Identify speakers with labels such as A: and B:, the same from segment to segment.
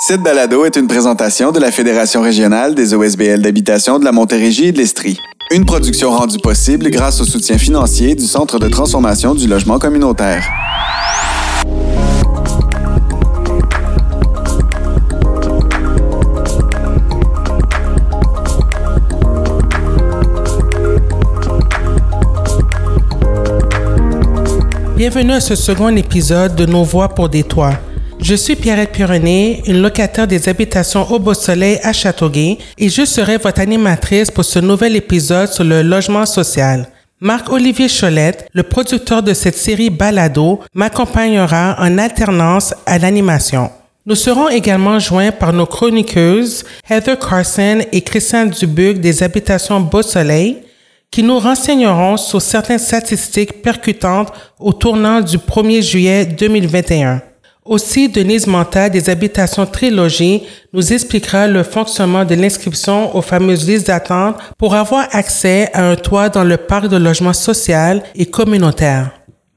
A: Cette balado est une présentation de la Fédération régionale des OSBL d'habitation de la Montérégie et de l'Estrie. Une production rendue possible grâce au soutien financier du Centre de transformation du logement communautaire.
B: Bienvenue à ce second épisode de Nos Voix pour des toits. Je suis Pierrette Pironnet, une locataire des habitations au Beau-Soleil à Châteauguay et je serai votre animatrice pour ce nouvel épisode sur le logement social. Marc-Olivier Cholette, le producteur de cette série Balado, m'accompagnera en alternance à l'animation. Nous serons également joints par nos chroniqueuses Heather Carson et Christiane Dubuc des habitations Beau-Soleil qui nous renseigneront sur certaines statistiques percutantes au tournant du 1er juillet 2021. Aussi, Denise Manta des habitations Trilogie nous expliquera le fonctionnement de l'inscription aux fameuses listes d'attente pour avoir accès à un toit dans le parc de logement social et communautaire.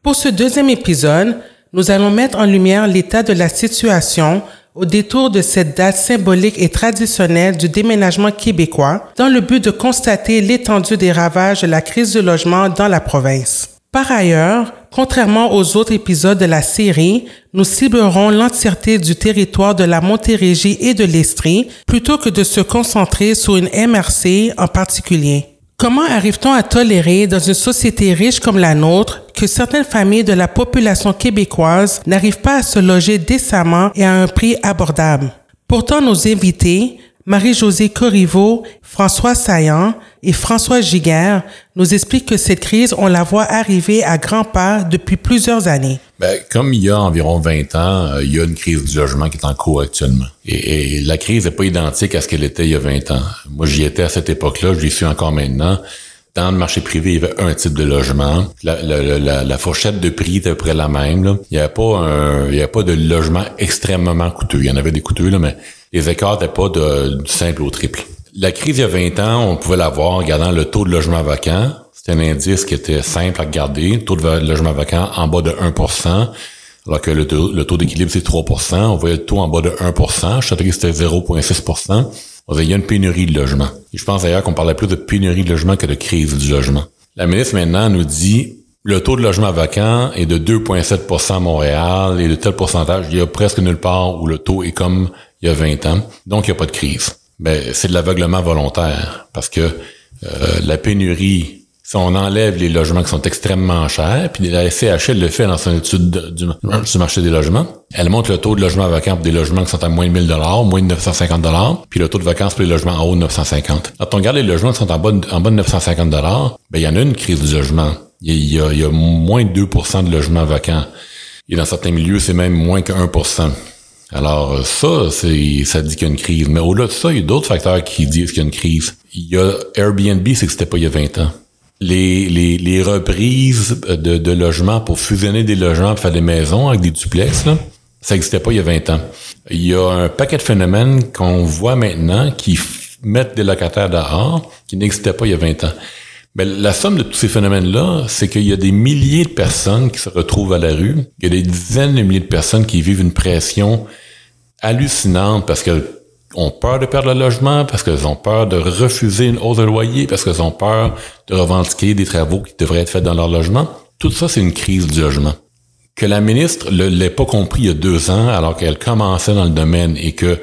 B: Pour ce deuxième épisode, nous allons mettre en lumière l'état de la situation au détour de cette date symbolique et traditionnelle du déménagement québécois dans le but de constater l'étendue des ravages de la crise du logement dans la province. Par ailleurs, contrairement aux autres épisodes de la série, nous ciblerons l'entièreté du territoire de la Montérégie et de l'Estrie plutôt que de se concentrer sur une MRC en particulier. Comment arrive-t-on à tolérer dans une société riche comme la nôtre que certaines familles de la population québécoise n'arrivent pas à se loger décemment et à un prix abordable? Pourtant, nos invités, Marie-Josée Corriveau, François Saillant et François Giguère nous expliquent que cette crise, on la voit arriver à grands pas depuis plusieurs années.
C: Ben, comme il y a environ 20 ans, euh, il y a une crise du logement qui est en cours actuellement. Et, la crise n'est pas identique à ce qu'elle était il y a 20 ans. Moi, j'y étais à cette époque-là, j'y suis encore maintenant. Dans le marché privé, il y avait un type de logement. La, fourchette de prix était à peu près la même. Il n'y avait pas avait pas de logement extrêmement coûteux. Il y en avait des coûteux, là, mais les écarts n'étaient pas de, du simple au triple. La crise il y a 20 ans, on pouvait la voir en regardant le taux de logement vacant. C'était un indice qui était simple à regarder. Taux de logement vacant en bas de 1% alors que le taux, d'équilibre, c'est 3% On voyait le taux en bas de 1% Je que c'était 0,6 On il y a une pénurie de logement. Et je pense d'ailleurs qu'on parlait plus de pénurie de logement que de crise du logement. La ministre maintenant nous dit le taux de logement vacant est de 2,7 à Montréal et de tel pourcentage, il y a presque nulle part où le taux est comme il y a 20 ans. Donc, il n'y a pas de crise. Mais ben, c'est de l'aveuglement volontaire parce que euh, la pénurie, si on enlève les logements qui sont extrêmement chers, puis la SCHL le fait dans son étude du, marché des logements, elle montre le taux de logement vacant pour des logements qui sont à moins de 1000 dollars, moins de 950 dollars, puis le taux de vacances pour les logements en haut de 950. Quand on regarde les logements qui sont en bas de, en bas de 950 dollars, ben il y en a une crise du logement. Il y a moins de 2% de logements vacants. Et dans certains milieux, c'est même moins que 1 alors ça, ça dit qu'il y a une crise. Mais au-delà de ça, il y a d'autres facteurs qui disent qu'il y a une crise. Il y a Airbnb, c'est que c'était pas il y a 20 ans. Les, les, les reprises de, de logements pour fusionner des logements pour faire des maisons avec des duplex, là, ça n'existait pas il y a 20 ans. Il y a un paquet de phénomènes qu'on voit maintenant qui mettent des locataires dehors qui n'existaient pas il y a 20 ans. Mais la somme de tous ces phénomènes-là, c'est qu'il y a des milliers de personnes qui se retrouvent à la rue. Il y a des dizaines de milliers de personnes qui vivent une pression hallucinante parce qu'elles ont peur de perdre le logement, parce qu'elles ont peur de refuser une hausse de loyer, parce qu'elles ont peur de revendiquer des travaux qui devraient être faits dans leur logement. Tout ça, c'est une crise du logement. Que la ministre ne l'ait pas compris il y a deux ans, alors qu'elle commençait dans le domaine et que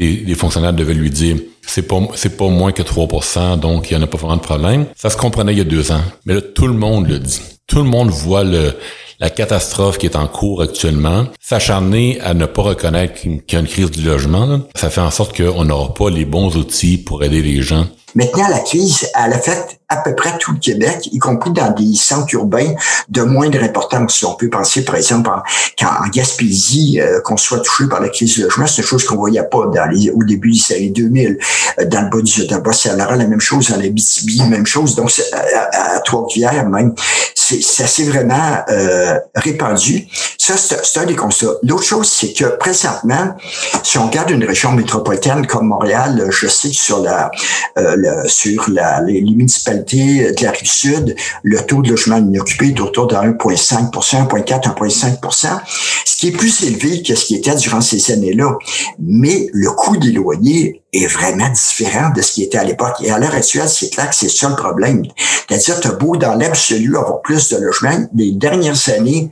C: les, fonctionnaires devaient lui dire c'est pas c'est pas moins que 3% donc il n'y en a pas vraiment de problème. Ça se comprenait il y a deux ans. Mais là, tout le monde le dit. Tout le monde voit le, la catastrophe qui est en cours actuellement. S'acharner à ne pas reconnaître qu'il y a une crise du logement, ça fait en sorte qu'on n'aura pas les bons outils pour aider les gens.
D: Maintenant, la crise, elle a fait à peu près tout le Québec, y compris dans des centres urbains de moindre importance. On peut penser, par exemple, en, Gaspésie, euh, qu'on soit touché par la crise du logement, c'est une chose qu'on voyait pas au début des années 2000. Euh, dans le bas du dans le bas la même chose, la BTB, même chose. Donc, à, à Trois-Rivières, même, ça s'est vraiment euh, répandu. Ça, c'est, un des constats. L'autre chose, c'est que présentement, si on regarde une région métropolitaine comme Montréal, je sais que sur la, le, sur les, municipalités de la rive sud, le taux de logement inoccupé est autour de 1,5% 1,4 1,5% ce qui est plus élevé que ce qui était durant ces années-là. Mais le coût des loyers est vraiment différent de ce qui était à l'époque. Et à l'heure actuelle, c'est clair que c'est ça le problème. C'est-à-dire, tu as beau dans l'absolu avoir plus de logements. Les dernières années,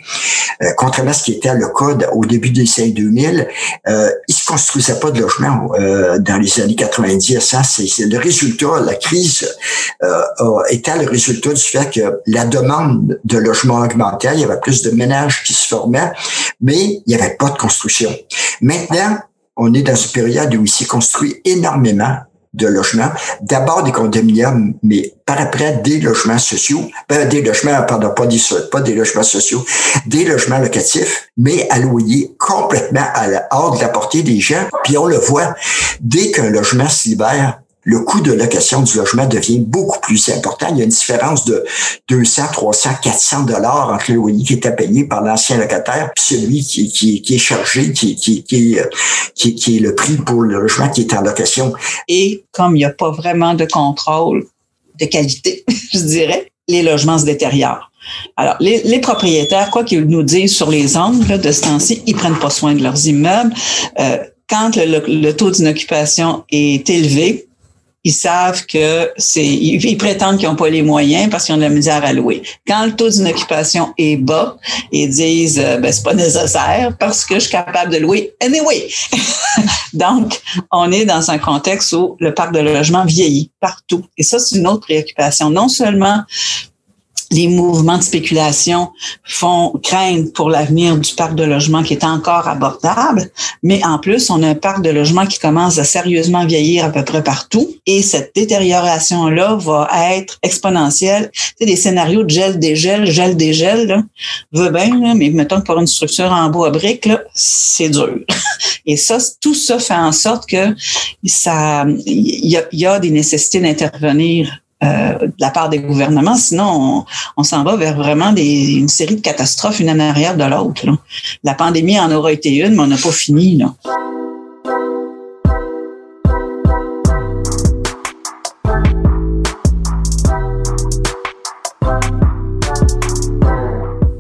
D: euh, contrairement à ce qui était le code au début des années 2000, euh, il se construisait pas de logements euh, dans les années 90. Ça, c'est le résultat, la crise euh, était le résultat du fait que la demande de logements augmentait, il y avait plus de ménages qui se formaient, mais il n'y avait pas de construction. Maintenant, on est dans une période où il s'est construit énormément de logements. D'abord des condominiums, mais par après des logements sociaux, ben, des logements, pardon, pas des, pas des logements sociaux, des logements locatifs, mais à loyer complètement hors de la portée des gens. Puis on le voit, dès qu'un logement se libère, le coût de location du logement devient beaucoup plus important. Il y a une différence de 200, 300, 400 dollars entre le loyer qui était payé par l'ancien locataire et celui qui, est chargé, qui, qui, est le prix pour le logement qui est en location.
E: Et comme il n'y a pas vraiment de contrôle de qualité, je dirais, les logements se détériorent. Alors, les, les propriétaires, quoi qu'ils nous disent sur les angles de ce temps-ci, ils prennent pas soin de leurs immeubles. Euh, quand le, le taux d'inoccupation est élevé, ils savent que c'est, ils, prétendent qu'ils n'ont pas les moyens parce qu'ils ont de la misère à louer. Quand le taux d'occupation est bas, ils disent, euh, ben, c'est pas nécessaire parce que je suis capable de louer anyway. Donc, on est dans un contexte où le parc de logement vieillit partout. Et ça, c'est une autre préoccupation. Non seulement les mouvements de spéculation font craindre pour l'avenir du parc de logement qui est encore abordable, mais en plus, on a un parc de logement qui commence à sérieusement vieillir à peu près partout et cette détérioration-là va être exponentielle. C'est des scénarios de gel, dégel, gel, dégel, là, veut bien, mais mettons que pour une structure en bois à briques, c'est dur. Et ça, tout ça fait en sorte que ça, il y a des nécessités d'intervenir euh, de la part des gouvernements. Sinon, on, s'en va vers vraiment une série de catastrophes, une en arrière de l'autre. La pandémie en aura été une, mais on n'a pas fini.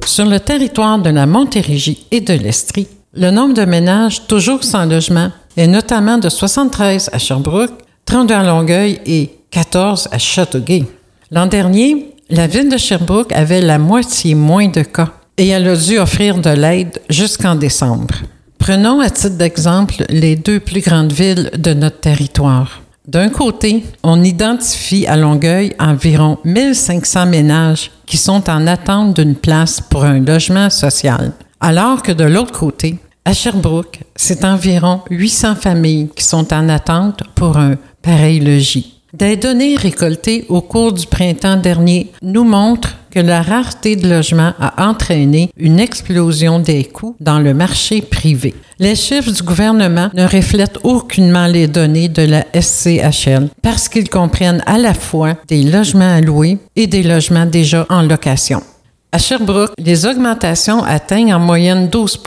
F: Sur le territoire de la Montérégie et de l'Estrie, le nombre de ménages toujours sans logement est notamment de 73 à Sherbrooke, 32 à Longueuil et 14 à Châteauguay. L'an dernier, la ville de Sherbrooke avait la moitié moins de cas et elle a dû offrir de l'aide jusqu'en décembre. Prenons à titre d'exemple les deux plus grandes villes de notre territoire. D'un côté, on identifie à Longueuil environ 1500 ménages qui sont en attente d'une place pour un logement social, alors que de l'autre côté, à Sherbrooke, c'est environ 800 familles qui sont en attente pour un pareil logis. Des données récoltées au cours du printemps dernier nous montrent que la rareté de logements a entraîné une explosion des coûts dans le marché privé. Les chiffres du gouvernement ne reflètent aucunement les données de la SCHL parce qu'ils comprennent à la fois des logements louer et des logements déjà en location. À Sherbrooke, les augmentations atteignent en moyenne 12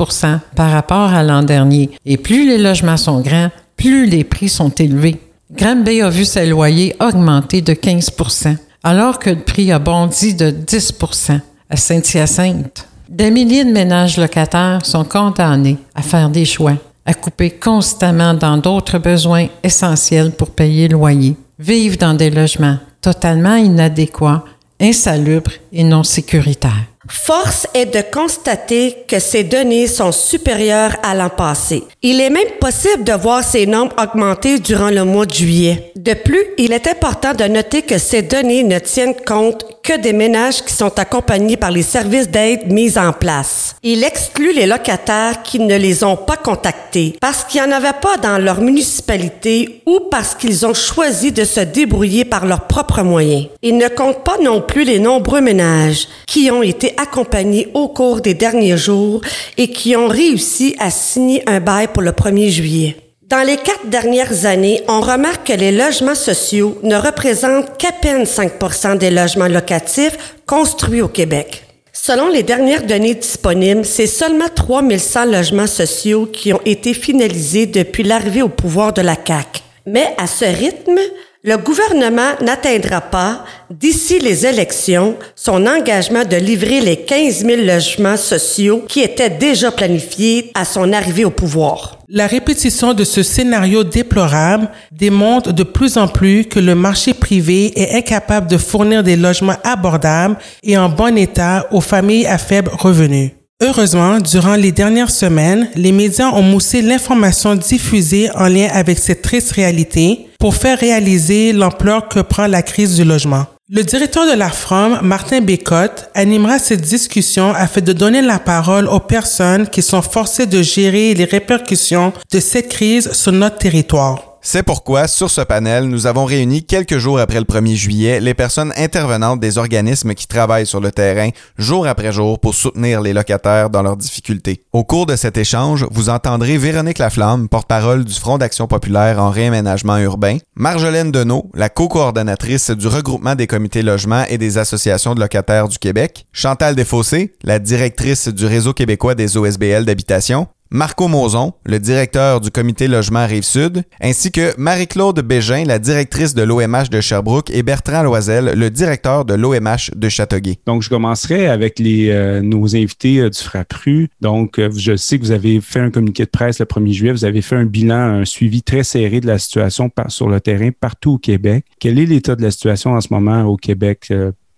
F: par rapport à l'an dernier et plus les logements sont grands, plus les prix sont élevés. Granby a vu ses loyers augmenter de 15% alors que le prix a bondi de 10% à Saint-Hyacinthe. Des milliers de ménages locataires sont condamnés à faire des choix, à couper constamment dans d'autres besoins essentiels pour payer le loyer, vivent dans des logements totalement inadéquats, insalubres et non sécuritaires.
G: Force est de constater que ces données sont supérieures à l'an passé. Il est même possible de voir ces nombres augmenter durant le mois de juillet. De plus, il est important de noter que ces données ne tiennent compte que des ménages qui sont accompagnés par les services d'aide mis en place. Il exclut les locataires qui ne les ont pas contactés parce qu'il n'y en avait pas dans leur municipalité ou parce qu'ils ont choisi de se débrouiller par leurs propres moyens. Il ne compte pas non plus les nombreux ménages qui ont été accompagnés au cours des derniers jours et qui ont réussi à signer un bail pour le 1er juillet. Dans les quatre dernières années, on remarque que les logements sociaux ne représentent qu'à peine 5% des logements locatifs construits au Québec. Selon les dernières données disponibles, c'est seulement 3100 logements sociaux qui ont été finalisés depuis l'arrivée au pouvoir de la CAQ. Mais à ce rythme, le gouvernement n'atteindra pas, d'ici les élections, son engagement de livrer les 15 000 logements sociaux qui étaient déjà planifiés à son arrivée au pouvoir.
B: La répétition de ce scénario déplorable démontre de plus en plus que le marché privé est incapable de fournir des logements abordables et en bon état aux familles à faible revenu. Heureusement, durant les dernières semaines, les médias ont moussé l'information diffusée en lien avec cette triste réalité pour faire réaliser l'ampleur que prend la crise du logement. Le directeur de la FROM, Martin Bécotte, animera cette discussion afin de donner la parole aux personnes qui sont forcées de gérer les répercussions de cette crise sur notre territoire.
A: C'est pourquoi, sur ce panel, nous avons réuni quelques jours après le 1er juillet les personnes intervenantes des organismes qui travaillent sur le terrain jour après jour pour soutenir les locataires dans leurs difficultés. Au cours de cet échange, vous entendrez Véronique Laflamme, porte-parole du Front d'action populaire en réaménagement urbain, Marjolaine Deneau, la co-coordonnatrice du regroupement des comités logements et des associations de locataires du Québec, Chantal Desfossés, la directrice du réseau québécois des OSBL d'habitation, Marco Mozon, le directeur du comité logement Rive-Sud, ainsi que Marie-Claude Bégin, la directrice de l'OMH de Sherbrooke, et Bertrand Loisel, le directeur de l'OMH de Châteauguay.
H: Donc, je commencerai avec les, euh, nos invités euh, du FRAPRU. Donc, euh, je sais que vous avez fait un communiqué de presse le 1er juillet. Vous avez fait un bilan, un suivi très serré de la situation sur le terrain partout au Québec. Quel est l'état de la situation en ce moment au Québec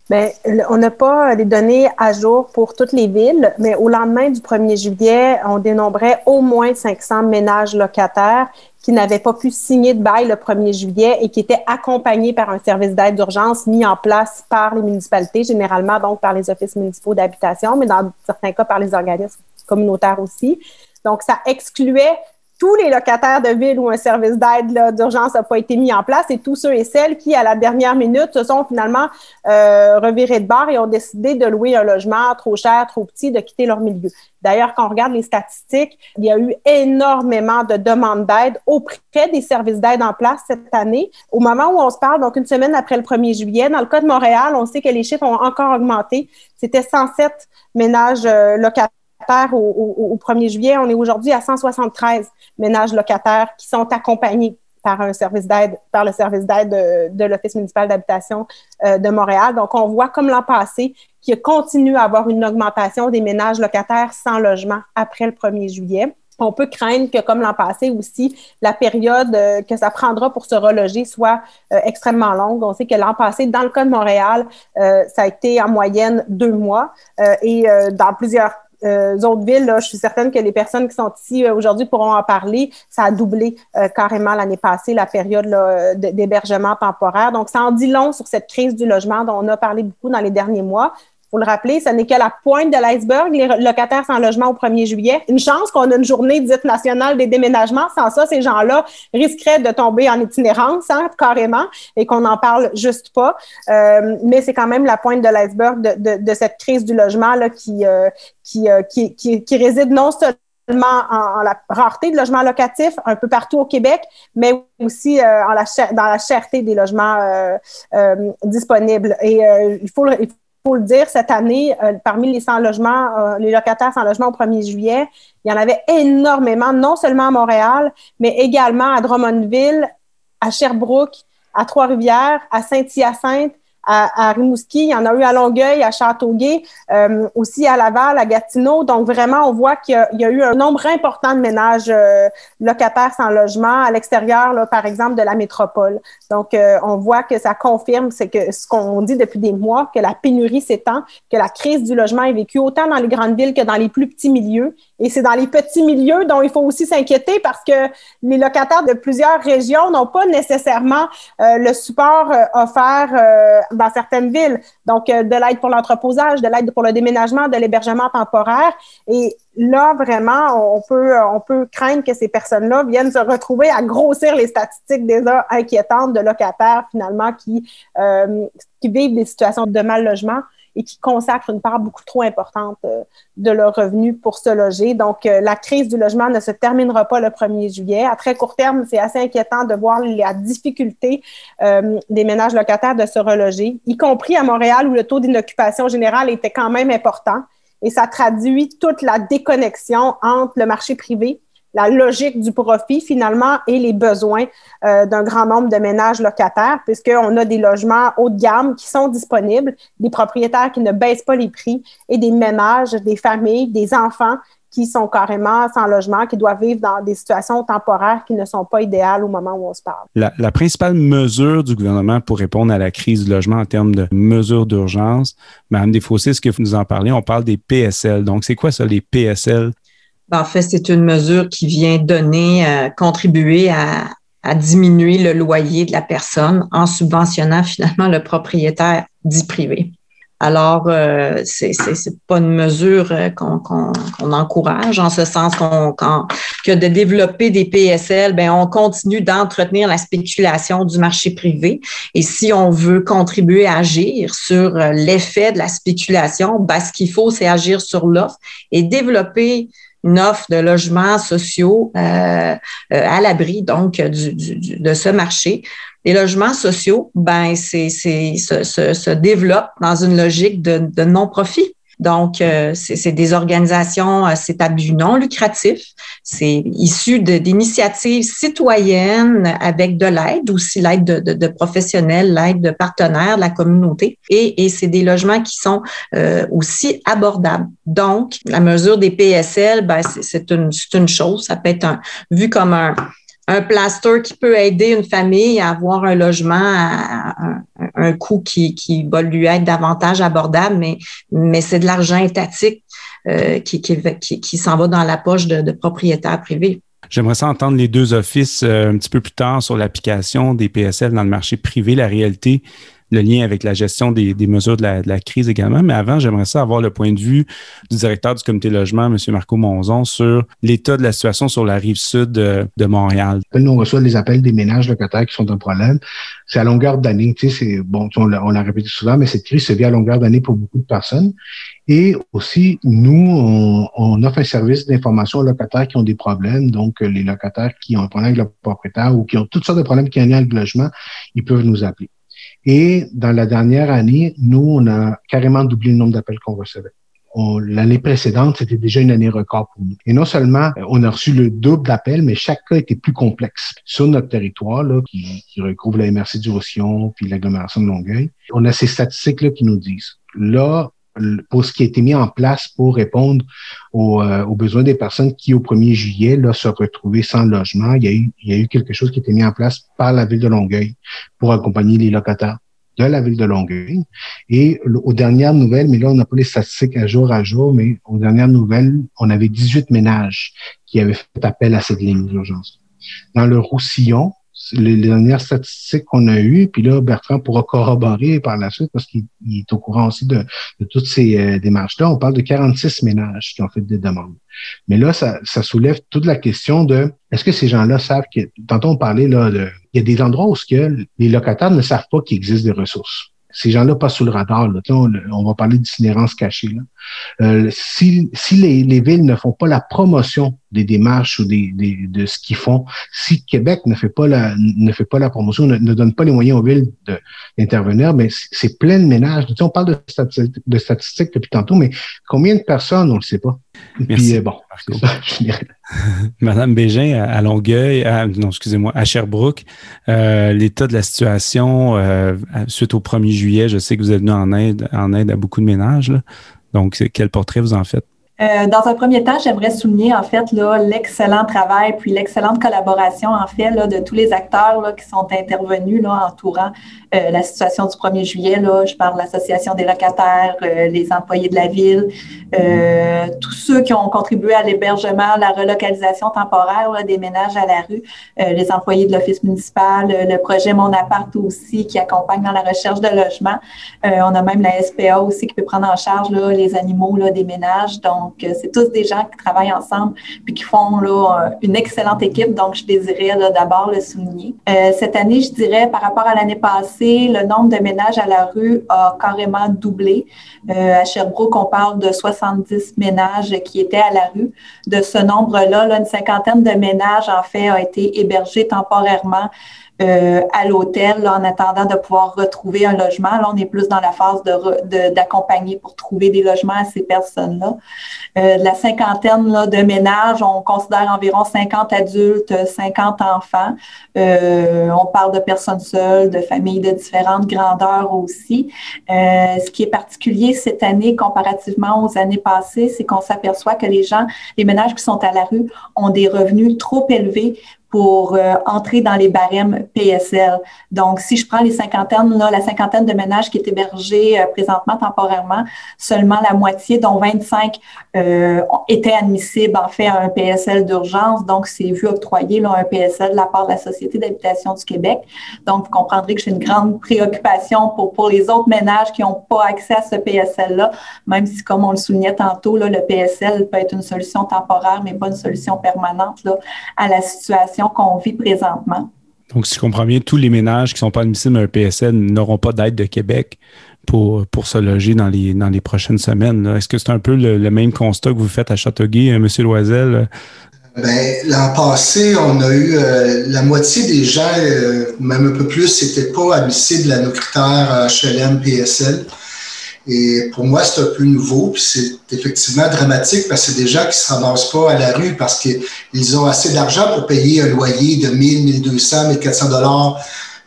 I: Bien, on n'a pas les données à jour pour toutes les villes, mais au lendemain du 1er juillet, on dénombrait au moins 500 ménages locataires qui n'avaient pas pu signer de bail le 1er juillet et qui étaient accompagnés par un service d'aide d'urgence mis en place par les municipalités, généralement donc par les offices municipaux d'habitation, mais dans certains cas par les organismes communautaires aussi. Donc, ça excluait tous les locataires de ville où un service d'aide d'urgence n'a pas été mis en place et tous ceux et celles qui, à la dernière minute, se sont finalement euh, revirés de bord et ont décidé de louer un logement trop cher, trop petit, de quitter leur milieu. D'ailleurs, quand on regarde les statistiques, il y a eu énormément de demandes d'aide auprès des services d'aide en place cette année. Au moment où on se parle, donc une semaine après le 1er juillet, dans le cas de Montréal, on sait que les chiffres ont encore augmenté. C'était 107 ménages euh, au, 1er juillet. On est aujourd'hui à 173 ménages locataires qui sont accompagnés par le service d'aide de, l'Office municipal d'habitation euh, de Montréal. Donc, on voit comme l'an passé qu'il continue à avoir une augmentation des ménages locataires sans logement après le 1er juillet. On peut craindre que, comme l'an passé aussi, la période euh, que ça prendra pour se reloger soit euh, extrêmement longue. On sait que l'an passé, dans le cas de Montréal, ça a été en moyenne deux mois et dans plusieurs euh, autres villes, là, je suis certaine que les personnes qui sont ici euh, aujourd'hui pourront en parler. Ça a doublé euh, carrément l'année passée, la période d'hébergement temporaire. Donc, ça en dit long sur cette crise du logement dont on a parlé beaucoup dans les derniers mois faut le rappeler, ce n'est que la pointe de l'iceberg, les locataires sans logement au 1er juillet. Une chance qu'on a une journée dite nationale des déménagements. Sans ça, ces gens-là risqueraient de tomber en itinérance, hein, carrément, et qu'on n'en parle juste pas. Euh, mais c'est quand même la pointe de l'iceberg de, de, cette crise du logement là, qui, euh, euh, qui, qui, qui, réside non seulement en, la rareté de logements locatifs un peu partout au Québec, mais aussi en la, dans la cherté des logements disponibles. Et il faut, il faut le dire, cette année, euh, parmi les sans logements, euh, les locataires sans logement au 1er juillet, il y en avait énormément, non seulement à Montréal, mais également à Drummondville, à Sherbrooke, à Trois-Rivières, à Saint-Hyacinthe, à, Rimouski, il y en a eu à Longueuil, à Châteauguay, euh, aussi à Laval, à Gatineau. Donc vraiment, on voit qu'il y, a eu un nombre important de ménages euh, locataires sans logement à l'extérieur, par exemple, de la métropole. Donc euh, on voit que ça confirme c'est que ce qu'on dit depuis des mois, que la pénurie s'étend, que la crise du logement est vécue autant dans les grandes villes que dans les plus petits milieux. Et c'est dans les petits milieux dont il faut aussi s'inquiéter parce que les locataires de plusieurs régions n'ont pas nécessairement le support offert dans certaines villes. Donc, euh, de l'aide pour l'entreposage, de l'aide pour le déménagement, de l'hébergement temporaire. Et là, vraiment, on peut, on peut craindre que ces personnes-là viennent se retrouver à grossir les statistiques déjà inquiétantes de locataires, finalement, qui, euh, qui vivent des situations de mal logement et qui consacrent une part beaucoup trop importante euh, de leurs revenus pour se loger. Donc, euh, la crise du logement ne se terminera pas le 1er juillet. À très court terme, c'est assez inquiétant de voir la difficulté euh, des ménages locataires de se reloger, y compris à Montréal où le taux d'inoccupation générale était quand même important. Et ça traduit toute la déconnexion entre le marché privé la logique du profit finalement et les besoins euh, d'un grand nombre de ménages locataires, puisqu'on a des logements haut de gamme qui sont disponibles, des propriétaires qui ne baissent pas les prix et des ménages, des familles, des enfants qui sont carrément sans logement, qui doivent vivre dans des situations temporaires qui ne sont pas idéales au moment où on se parle.
H: La, principale mesure du gouvernement pour répondre à la crise du logement en termes de mesures d'urgence, Mme Desfossés, ce que vous nous en parlez, on parle des PSL. Donc, c'est quoi ça, les PSL?
J: En fait, c'est une mesure qui vient donner, euh, contribuer à, diminuer le loyer de la personne en subventionnant finalement le propriétaire dit privé. Alors, euh, c'est pas une mesure euh, qu'on encourage en ce sens que de développer des PSL, ben on continue d'entretenir la spéculation du marché privé. Et si on veut contribuer à agir sur euh, l'effet de la spéculation, ben, ce qu'il faut, c'est agir sur l'offre et développer une offre de logements sociaux euh, à l'abri donc de ce marché les logements sociaux, ben, c'est, se, se, se développent dans une logique de, de non-profit. Donc, euh, c'est des organisations, euh, c'est à but non lucratif. C'est issu d'initiatives citoyennes avec de l'aide, aussi l'aide de, de, de, professionnels, l'aide de partenaires de la communauté. Et, et c'est des logements qui sont euh, aussi abordables. Donc, la mesure des PSL, ben, c'est une, une chose. Ça peut être un, vu comme un, un plaster qui peut aider une famille à avoir un logement à, un, coût qui, qui va lui être davantage abordable, mais, mais c'est de l'argent étatique euh, qui, qui, qui, s'en va dans la poche de, propriétaires privés.
H: J'aimerais ça entendre les deux offices euh, un petit peu plus tard sur l'application des PSL dans le marché privé, la réalité le lien avec la gestion des, mesures de la, crise également. Mais avant, j'aimerais ça avoir le point de vue du directeur du comité logement, M. Marco Monzon, sur l'état de la situation sur la rive sud de, Montréal.
K: Nous, on reçoit les appels des ménages locataires qui sont un problème. C'est à longueur d'année. Tu sais, bon, on l'a répété souvent, mais cette crise se vit à longueur d'année pour beaucoup de personnes. Et aussi, nous, on, offre un service d'information aux locataires qui ont des problèmes. Donc, les locataires qui ont un problème avec le propriétaire ou qui ont toutes sortes de problèmes qui ont avec le logement, ils peuvent nous appeler. Et dans la dernière année, nous, on a carrément doublé le nombre d'appels qu'on recevait. L'année précédente, c'était déjà une année record pour nous. Et non seulement euh, on a reçu le double d'appels, mais chaque cas était plus complexe. Sur notre territoire, là, qui, qui recouvre la MRC du Roussillon puis l'agglomération de Longueuil, on a ces statistiques-là qui nous disent, là, pour ce qui a été mis en place pour répondre aux, euh, besoins des personnes qui, au 1er juillet, là, se retrouvaient sans logement. Il y, a eu, il y a eu quelque chose qui a été mis en place par la ville de Longueuil pour accompagner les locataires de la ville de Longueuil. Et aux dernières nouvelles, mais là, on n'a pas les statistiques à jour à jour, mais aux dernières nouvelles, on avait 18 ménages qui avaient fait appel à cette ligne d'urgence. Dans le Roussillon, les, dernières statistiques qu'on a eues, puis là, Bertrand pourra corroborer par la suite parce qu'il est au courant aussi de, toutes ces euh, démarches-là. On parle de 46 ménages qui ont fait des demandes. Mais là, ça, ça soulève toute la question de est-ce que ces gens-là savent que, tantôt on parlait là de, il y a des endroits où ce que les locataires ne savent pas qu'il existe des ressources ces gens-là passent sous le radar. Là. On, on, va parler d'itinérance cachée. Là. Euh, si si les, les, villes ne font pas la promotion des démarches ou des, des de ce qu'ils font, si Québec ne fait pas la ne fait pas la promotion, ne, ne donne pas les moyens aux villes d'intervenir, mais c'est plein de ménages. Tu sais, on parle de statistiques, de statistiques depuis tantôt, mais combien de personnes, on le sait pas.
H: Merci. Puis, euh, bon, Madame Bégin à, Longueuil, non, excusez-moi, à Sherbrooke, euh, l'état de la situation euh, suite au 1er juillet, je sais que vous êtes venu en aide, en aide à beaucoup de ménages. Là. Donc, quel portrait vous en faites?
L: Euh, dans un premier temps, j'aimerais souligner en fait l'excellent travail puis l'excellente collaboration en fait de tous les acteurs qui sont intervenus entourant euh, la situation du 1er juillet. Je parle de l'Association des locataires, euh, les employés de la ville, tous ceux qui ont contribué à l'hébergement, la relocalisation temporaire des ménages à la rue, les employés de l'Office municipal, le projet Mon Appart aussi qui accompagne dans la recherche de logement. on a même la SPA aussi qui peut prendre en charge les animaux des ménages. Donc, euh, c'est tous des gens qui travaillent ensemble puis qui font là, une excellente équipe. Donc, je désirais d'abord le souligner. Euh, cette année, je dirais, par rapport à l'année passée, le nombre de ménages à la rue a carrément doublé. Euh, à Sherbrooke, on parle de 70 ménages qui étaient à la rue. De ce nombre-là, là, une cinquantaine de ménages, en fait, a été hébergés temporairement euh, à l'hôtel en attendant de pouvoir retrouver un logement. Là, on est plus dans la phase d'accompagner de, pour trouver des logements à ces personnes-là. Euh, de la cinquantaine là, de ménages, on considère environ 50 adultes, 50 enfants. Euh, on parle de personnes seules, de familles de différentes grandeurs aussi. Euh, ce qui est particulier cette année comparativement aux années passées, c'est qu'on s'aperçoit que les gens, les ménages qui sont à la rue ont des revenus trop élevés pour euh, entrer dans les barèmes PSL. Donc, si je prends les cinquantaines, là, la cinquantaine de ménages qui est hébergés euh, présentement temporairement, seulement la moitié, dont 25 euh, étaient admissibles en fait à un PSL d'urgence. Donc, c'est vu octroyer là, un PSL de la part de la Société d'habitation du Québec. Donc, vous comprendrez que j'ai une grande préoccupation pour, pour les autres ménages qui n'ont pas accès à ce PSL-là, même si, comme on le soulignait tantôt, là, le PSL peut être une solution temporaire, mais pas une solution permanente là, à la situation qu'on vit présentement.
H: Donc, si je comprends bien, tous les ménages qui ne sont pas admissibles à un PSN n'auront pas d'aide de Québec pour, pour se loger dans les, dans les prochaines semaines. Est-ce que c'est un peu le, même constat que vous faites à Châteauguay, euh, M. Loisel?
M: Ben, l'an passé, on a eu euh, la moitié des gens, euh, même un peu plus, n'étaient pas admissibles à nos critères HLM, PSL. Et pour moi, c'est un peu nouveau, puis c'est effectivement dramatique parce que c'est des gens qui se ramassent pas à la rue parce qu'ils ont assez d'argent pour payer un loyer de 1000, 1200, 1400 dollars.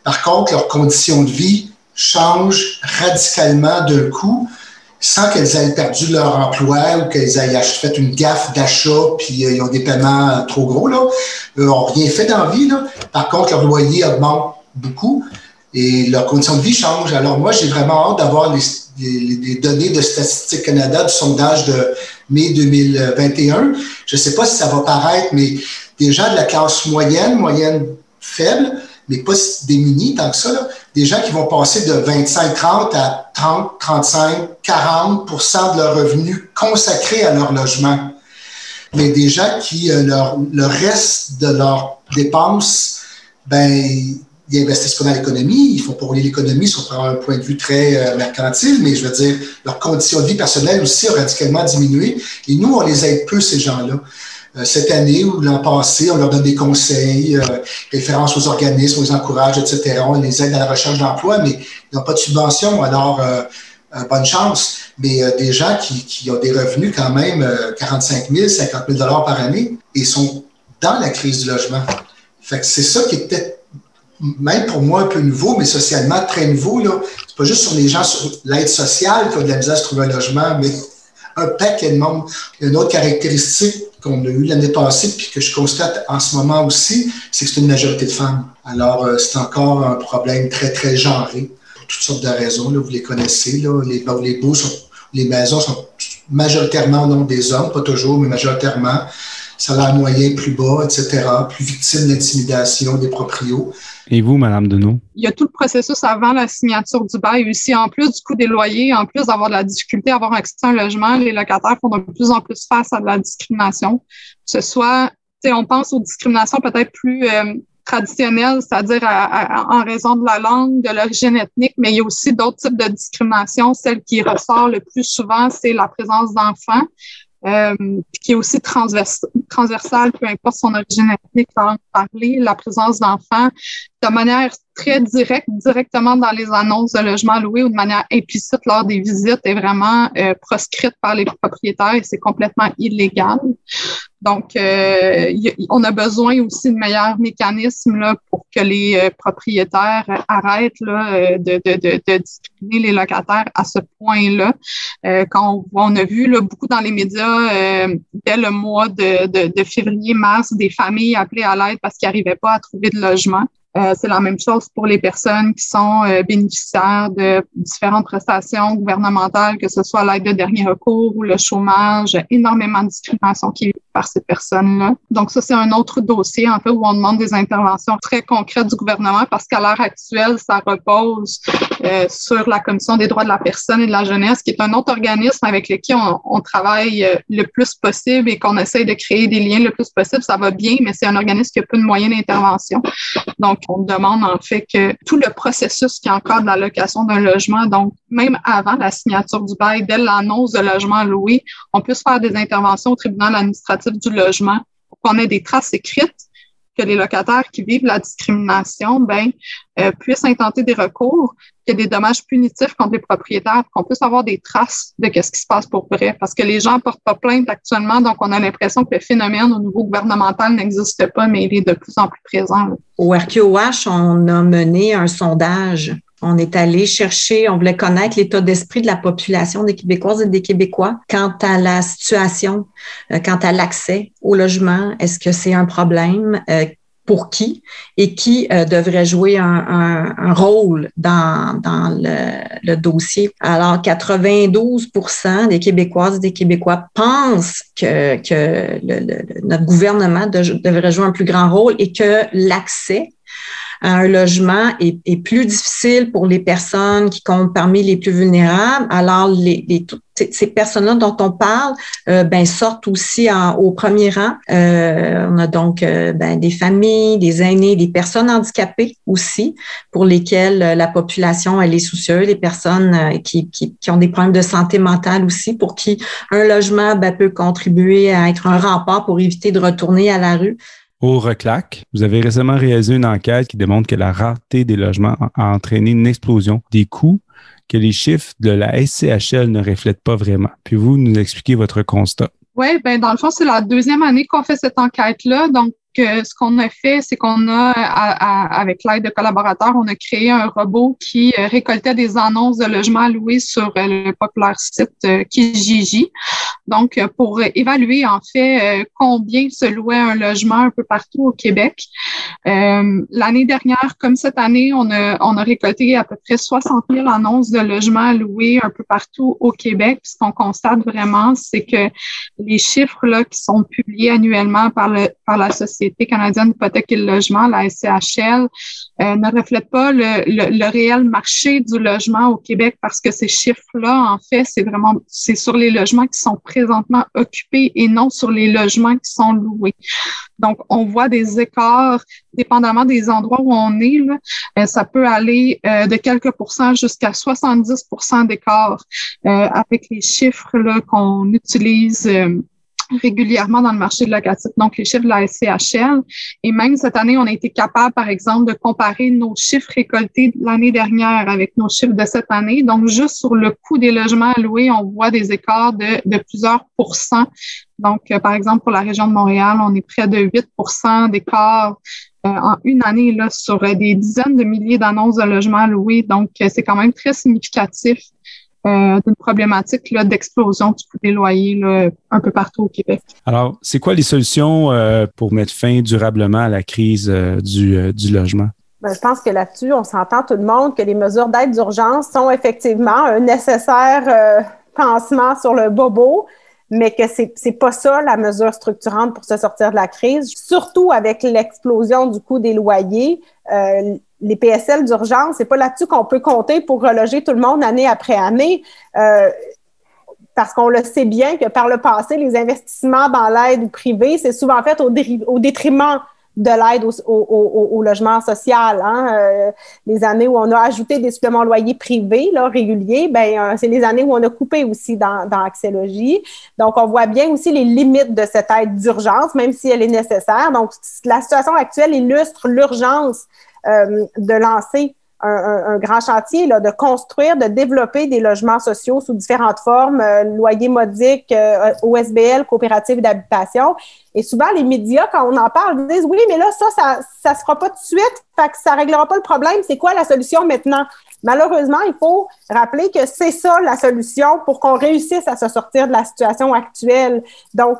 M: Par contre, leurs conditions de vie changent radicalement d'un coup sans qu'elles aient perdu leur emploi ou qu'elles aient fait une gaffe d'achat puis euh, ils ont des paiements trop gros. Là. Eux n'ont rien fait dans. Là. Par contre, leur loyer augmente beaucoup et leurs conditions de vie changent. Alors moi, j'ai vraiment hâte d'avoir les données de Statistique Canada du sondage de mai 2021. Je ne sais pas si ça va paraître, mais des gens de la classe moyenne, moyenne faible, mais pas démunis tant que ça, des gens qui vont passer de 25-30 à 30, 35, 40% de leur revenu consacré à leur logement. Mais des gens qui, euh, le reste de leurs dépenses, ben, ils investissent pas dans l'économie, ils font pour l'économie sur un point de vue très euh, mercantile, mais je veux dire, leurs conditions de vie personnelles aussi ont radicalement diminué. Et nous, on les aide peu, ces gens-là. Euh, cette année ou l'an passé, on leur donne des conseils, euh, références aux organismes, on les encourage, etc. On les aide à la recherche d'emploi, mais ils n'ont pas de subvention, alors bonne chance. Mais des gens qui, ont des revenus quand même 45 000, 50 000 dollars par année et sont dans la crise du logement. Fait que c'est ça qui est peut-être même pour moi un peu nouveau, mais socialement très nouveau. Ce n'est pas juste sur les gens sur l'aide sociale qui ont de la misère à se trouver un logement, mais un paquet de monde. Une autre caractéristique qu'on a eue l'année passée, puis que je constate en ce moment aussi, c'est que c'est une majorité de femmes. Alors, euh, c'est encore un problème très, très genré, pour toutes sortes de raisons. Là, vous les connaissez. Là, les, les beaux sont, les maisons sont majoritairement non des hommes, pas toujours, mais majoritairement. Salaire moyen plus bas, etc., plus victime d'intimidation des proprios.
H: Et vous, Madame Deneau?
N: Il y a tout le processus avant la signature du bail aussi. En plus du coût des loyers, en plus d'avoir de la difficulté à avoir accès à un logement, les locataires font de plus en plus face à de la discrimination. Que ce soit, tu sais, on pense aux discriminations peut-être plus euh, traditionnelles, c'est-à-dire en raison de la langue, de l'origine ethnique, mais il y a aussi d'autres types de discrimination. Celle qui ressort le plus souvent, c'est la présence d'enfants. Euh, qui est aussi transvers transversale, peu importe son origine ethnique, parler, la présence d'enfants de manière très directe, directement dans les annonces de logements loués ou de manière implicite lors des visites est vraiment euh, proscrite par les propriétaires et c'est complètement illégal. Donc, euh, on a besoin aussi de meilleurs mécanismes là, pour que les euh, propriétaires arrêtent de, de, discriminer les locataires à ce point-là. quand on, a vu beaucoup dans les médias dès le mois de, de février-mars des familles appelées à l'aide parce qu'ils n'arrivaient pas à trouver de logement. Euh, c'est la même chose pour les personnes qui sont euh, bénéficiaires de différentes prestations gouvernementales, que ce soit l'aide de dernier recours ou le chômage, énormément de discrimination qui est par ces personnes-là. Donc ça, c'est un autre dossier, en fait, où on demande des interventions très concrètes du gouvernement parce qu'à l'heure actuelle, ça repose euh, sur la Commission des droits de la personne et de la jeunesse, qui est un autre organisme avec lequel on, on travaille le plus possible et qu'on essaye de créer des liens le plus possible. Ça va bien, mais c'est un organisme qui a peu de moyens d'intervention. Donc, on demande en fait que tout le processus qui encadre la location d'un logement, donc même avant la signature du bail, dès l'annonce de logement loué, on puisse faire des interventions au tribunal administratif du logement pour qu'on ait des traces écrites que les locataires qui vivent la discrimination ben, euh, puissent intenter des recours, qu'il y ait des dommages punitifs contre les propriétaires, qu'on puisse avoir des traces de ce qui se passe pour vrai. Parce que les gens portent pas plainte actuellement, donc on a l'impression que le phénomène au niveau gouvernemental n'existe pas, mais il est de plus en plus présent.
J: Au RQOH, on a mené un sondage on est allé chercher, on voulait connaître l'état d'esprit de la population des Québécoises et des Québécois quant à la situation, euh, quant à l'accès au logement. Est-ce que c'est un problème? Euh, pour qui et qui euh, devrait jouer un, rôle dans, le, dossier? Alors, 92% des Québécoises et des Québécois pensent que, notre gouvernement devrait jouer un plus grand rôle et que l'accès un logement est, plus difficile pour les personnes qui comptent parmi les plus vulnérables. Alors, les, ces personnes-là dont on parle euh, ben, sortent aussi au premier rang. Euh, on a donc euh, ben, des familles, des aînés, des personnes handicapées aussi, pour lesquelles la population elle est soucieuse, les personnes qui, ont des problèmes de santé mentale aussi, pour qui un logement ben, peut contribuer à être un rempart pour éviter de retourner à la rue.
H: Au RECLAC, vous avez récemment réalisé une enquête qui démontre que la rareté des logements a entraîné une explosion des coûts que les chiffres de la SCHL ne reflètent pas vraiment. Puis vous nous expliquez votre constat.
N: Oui, ben dans le fond, c'est la deuxième année qu'on fait cette enquête-là. Donc, ce qu'on a fait, c'est qu'on a, avec l'aide de collaborateurs, on a créé un robot qui euh, récoltait des annonces de logements loués sur euh, le populaire site euh, Kijiji. Donc, pour évaluer en fait combien se louait un logement un peu partout au Québec. L'année dernière, comme cette année, on a, on a récolté à peu près 60 000 annonces de logements loués un peu partout au Québec. Ce qu'on constate vraiment, c'est que les chiffres là, qui sont publiés annuellement par, le, par la société Canadienne d'hypothèque et le logement, la SCHL, euh, ne reflète pas le, réel marché du logement au Québec parce que ces chiffres-là, en fait, c'est vraiment c'est sur les logements qui sont présentement occupés et non sur les logements qui sont loués. Donc, on voit des écarts dépendamment des endroits où on est. Euh, ça peut aller euh, de quelques pourcents jusqu'à 70% d'écart avec les chiffres qu'on utilise régulièrement dans le marché locatif, donc les chiffres de la SCHL. Et même cette année, on a été capable, par exemple, de comparer nos chiffres récoltés l'année dernière avec nos chiffres de cette année. Donc, juste sur le coût des logements alloués, on voit des écarts de, de plusieurs pourcents. Donc, euh, par exemple, pour la région de Montréal, on est près de 8% d'écart euh, en une année là, sur des dizaines de milliers d'annonces de logements alloués. Donc, euh, c'est quand même très significatif euh, d'une problématique d'explosion du coût des loyers un peu partout au Québec.
H: Alors, c'est quoi les solutions euh, pour mettre fin durablement à la crise euh, du, du, logement?
I: Ben, je pense que là-dessus, on s'entend tout le monde que les mesures d'aide d'urgence sont effectivement un nécessaire pansement sur le bobo, mais que c'est n'est pas ça la mesure structurante pour se sortir de la crise. Surtout avec l'explosion du coût des loyers, les PSL d'urgence, c'est pas là-dessus qu'on peut compter pour reloger tout le monde année après année. Euh, parce qu'on le sait bien que par le passé, les investissements dans l'aide privée, c'est souvent fait au, détriment de l'aide au, logement social. Hein. Euh, les années où on a ajouté des suppléments loyers privés là, réguliers, ben, euh, c'est les années où on a coupé aussi dans, dans Axélogie. Donc, on voit bien aussi les limites de cette aide d'urgence, même si elle est nécessaire. Donc, la situation actuelle illustre l'urgence de lancer un, grand chantier, là, de construire, de développer des logements sociaux sous différentes formes, euh, loyers modiques, euh, OSBL, coopératives d'habitation. Et souvent, les médias, quand on en parle, disent oui, mais là, ça, ça, ça se fera pas de suite, fait que ça réglera pas le problème. C'est quoi la solution maintenant? Malheureusement, il faut rappeler que c'est ça la solution pour qu'on réussisse à se sortir de la situation actuelle. Donc,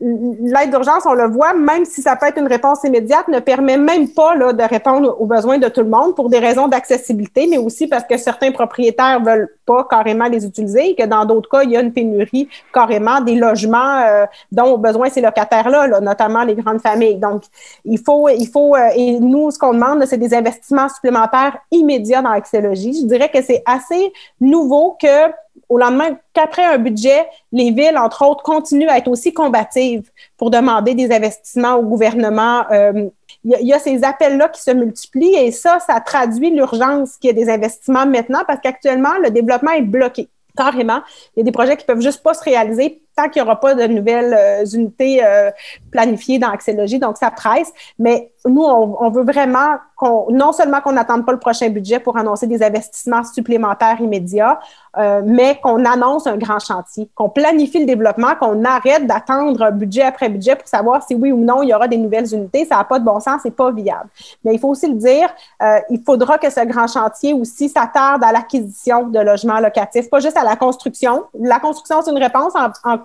I: l'aide d'urgence, on le voit, même si ça peut être une réponse immédiate, ne permet même pas là, de répondre aux besoins de tout le monde pour des raisons d'accessibilité, mais aussi parce que certains propriétaires veulent pas carrément les utiliser et que dans d'autres cas, il y a une pénurie carrément des logements euh, dont ont besoin ces locataires-là, notamment les grandes familles. Donc, il faut, il faut, euh, et nous, ce qu'on demande, c'est des investissements supplémentaires immédiats dans l'accélogie. Je dirais que c'est assez nouveau que au lendemain, qu'après un budget, les villes, entre autres, continuent à être aussi combatives pour demander des investissements au gouvernement. Euh, il y, a ces appels-là qui se multiplient et ça, ça traduit l'urgence qu'il y ait des investissements maintenant parce qu'actuellement, le développement est bloqué carrément. Il y a des projets qui peuvent juste pas se réaliser tant qu'il n'y aura pas de nouvelles euh, unités euh, planifiées dans Axélogie, donc ça presse. Mais nous, on, veut vraiment qu'on, non seulement qu'on n'attende pas le prochain budget pour annoncer des investissements supplémentaires immédiats, euh, mais qu'on annonce un grand chantier, qu'on planifie le développement, qu'on arrête d'attendre budget après budget pour savoir si oui ou non il y aura des nouvelles unités. Ça n'a pas de bon sens, c'est pas viable. Mais il faut aussi le dire, il faudra que ce grand chantier aussi s'attarde à l'acquisition de logements locatifs, pas juste à la construction. La construction, c'est une réponse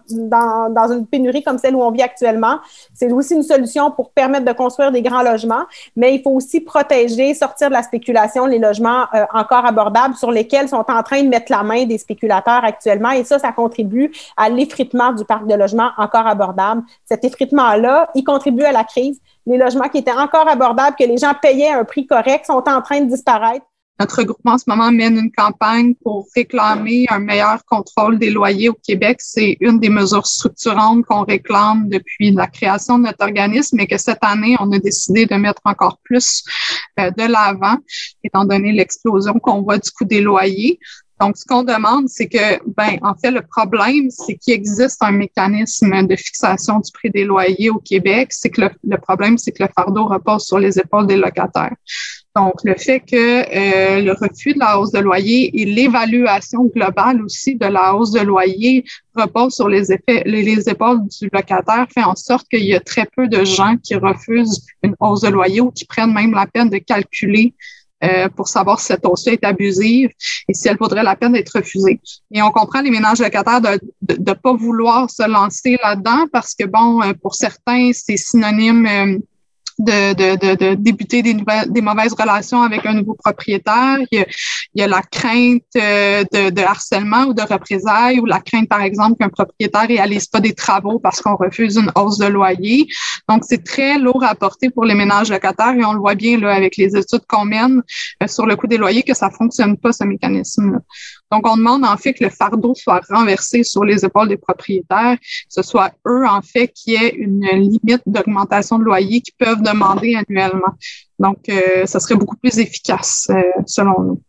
I: dans, une pénurie comme celle où on vit actuellement. C'est aussi une solution pour permettre de construire des grands logements, mais il faut aussi protéger, sortir de la spéculation les logements euh, encore abordables sur lesquels sont en train de mettre la main des spéculateurs actuellement. Et ça, ça contribue à l'effritement du parc de logements encore abordables. Cet effritement-là, il contribue à la crise. Les logements qui étaient encore abordables, que les gens payaient un prix correct, sont en train de disparaître.
N: Notre groupement en ce moment mène une campagne pour réclamer un meilleur contrôle des loyers au Québec. C'est une des mesures structurantes qu'on réclame depuis la création de notre organisme et que cette année, on a décidé de mettre encore plus euh, de l'avant, étant donné l'explosion qu'on voit du coût des loyers. Donc, ce qu'on demande, c'est que, ben, en fait, le problème, c'est qu'il existe un mécanisme de fixation du prix des loyers au Québec. C'est que le, le problème, c'est que le fardeau repose sur les épaules des locataires. Donc, le fait que euh, le refus de la hausse de loyer et l'évaluation globale aussi de la hausse de loyer repose sur les, effets, les, épaules du locataire fait en sorte qu'il y a très peu de gens qui refusent une hausse de loyer ou qui prennent même la peine de calculer euh, pour savoir si cette hausse est abusive et si elle vaudrait la peine d'être refusée. Et on comprend les ménages locataires de ne pas vouloir se lancer là-dedans parce que, bon, euh, pour certains, c'est synonyme de, de, de, de débuter des, nouvelles, des mauvaises relations avec un nouveau propriétaire. Il y a, il y a la crainte euh, de, de, harcèlement ou de représailles ou la crainte, par exemple, qu'un propriétaire réalise pas des travaux parce qu'on refuse une hausse de loyer. Donc, c'est très lourd à porter pour les ménages locataires et on le voit bien là, avec les études qu'on mène euh, sur le coût des loyers que ça fonctionne pas, ce mécanisme-là. Donc, on demande en fait que le fardeau soit renversé sur les épaules des propriétaires, ce soit eux en fait qui aient une limite d'augmentation de loyer qu'ils peuvent demander annuellement. Donc, euh, ça serait beaucoup plus efficace euh, selon nous.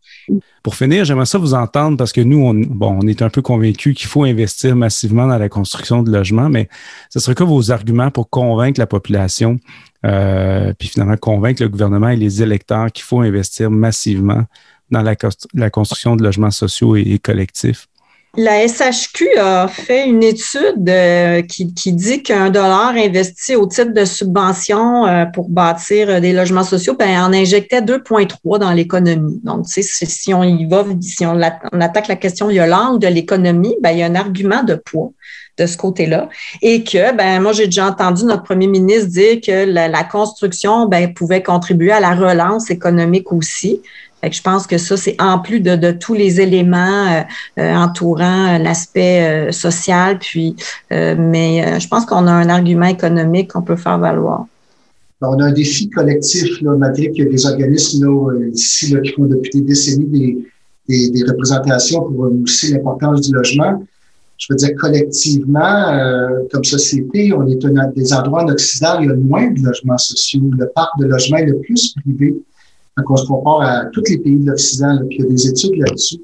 H: Pour finir, j'aimerais ça vous entendre parce que nous, on, bon, on est un peu convaincus qu'il faut investir massivement dans la construction de logements, mais ce serait quoi vos arguments pour convaincre la population, euh, puis finalement convaincre le gouvernement et les électeurs qu'il faut investir massivement dans la, la construction de logements sociaux et, collectifs?
J: La SHQ a fait une étude euh, qui, qui, dit qu'un dollar investi au titre de subvention euh, pour bâtir euh, des logements sociaux, ben, en injectait 2,3 dans l'économie. Donc, si on y va, si on, on, attaque la question violente de l'économie, ben, il y a un argument de poids de ce côté-là. Et que, ben, moi, j'ai déjà entendu notre premier ministre dire que la, la construction ben, pouvait contribuer à la relance économique aussi je pense que ça, c'est en plus de, tous les éléments euh, euh, entourant euh, l'aspect social, puis, mais je pense qu'on a un argument économique qu'on peut faire valoir.
M: On a un défi collectif, là, malgré qu'il y a des organismes ici qui font depuis des décennies des, des, représentations pour mousser l'importance du logement. Je veux dire, collectivement, comme société, on est un des endroits en Occident où il y a le moins de logements sociaux. Le parc de logements est le plus privé quand on se compare à tous les pays de l'Occident, puis il y a des études là-dessus.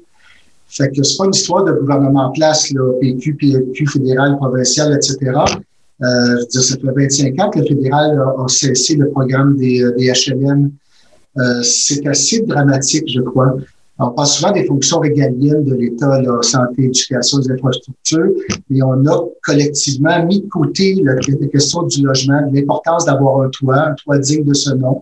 M: Fait que c'est pas une histoire de gouvernement en place, là, PQ, PLQ, fédéral, provincial, etc. Euh, je veux dire, ça fait 25 ans que le fédéral a, cessé le programme des, euh, des HLM. Euh, c'est assez dramatique, je crois. On parle souvent des fonctions régaliennes de l'État, la santé, éducation, les infrastructures, mais on a collectivement mis de côté la, la question du logement, l'importance d'avoir un toit, un toit digne de ce nom.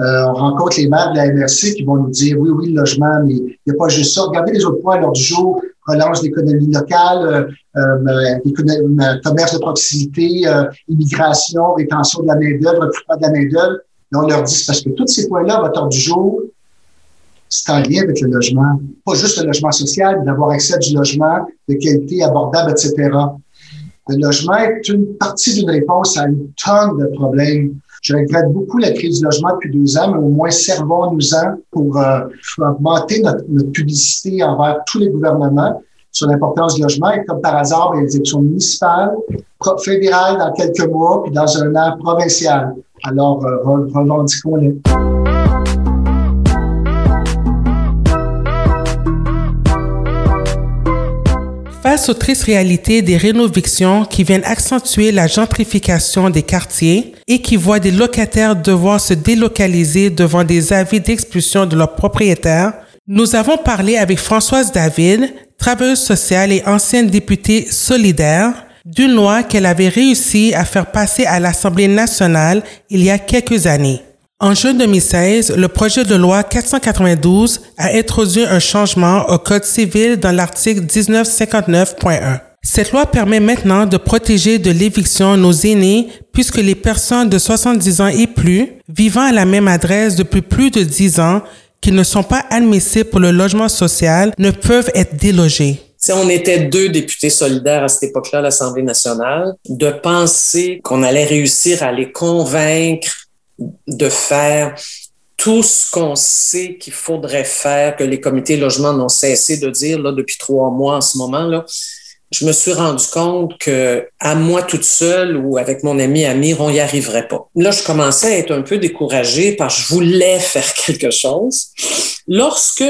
M: Euh, on rencontre les maires de la MRC qui vont nous dire oui, oui, le logement, mais il n'y a pas juste ça. Regardez les autres points à l'ordre du jour, relance l'économie locale, euh, euh, commerce de proximité, immigration, rétention de la main-d'œuvre, recrutement de la main-d'œuvre. on leur dit parce que tous ces points-là, votre ordre du jour, c'est en lien avec le logement. Pas juste le logement social, d'avoir accès à du logement de qualité, abordable, etc. Le logement est une partie d'une réponse à une tonne de problèmes je regrette beaucoup la crise du logement depuis deux ans, mais au moins servons-nous-en pour euh, augmenter notre, publicité envers tous les gouvernements sur l'importance du logement. Et comme par hasard, ben, les élections municipales, fédérales dans quelques mois, puis dans un an provincial. Alors, euh, revendiquons-les.
B: Face aux tristes réalités des rénovations qui viennent accentuer la gentrification des quartiers et qui voient des locataires devoir se délocaliser devant des avis d'expulsion de leurs propriétaires, nous avons parlé avec Françoise David, travailleuse sociale et ancienne députée solidaire, d'une loi qu'elle avait réussi à faire passer à l'Assemblée nationale il y a quelques années. En juin 2016, le projet de loi 492 a introduit un changement au Code civil dans l'article 1959.1. Cette loi permet maintenant de protéger de l'éviction nos aînés puisque les personnes de 70 ans et plus vivant à la même adresse depuis plus de 10 ans qui ne sont pas admissibles pour le logement social ne peuvent être délogés.
O: Si on était deux députés solidaires à cette époque-là à l'Assemblée nationale, de penser qu'on allait réussir à les convaincre de faire tout ce qu'on sait qu'il faudrait faire, que les comités logement n'ont cessé de dire là, depuis trois mois en ce moment, là, je me suis rendu compte que à moi toute seule ou avec mon ami Amir, on n'y arriverait pas. Là, je commençais à être un peu découragée parce que je voulais faire quelque chose. Lorsque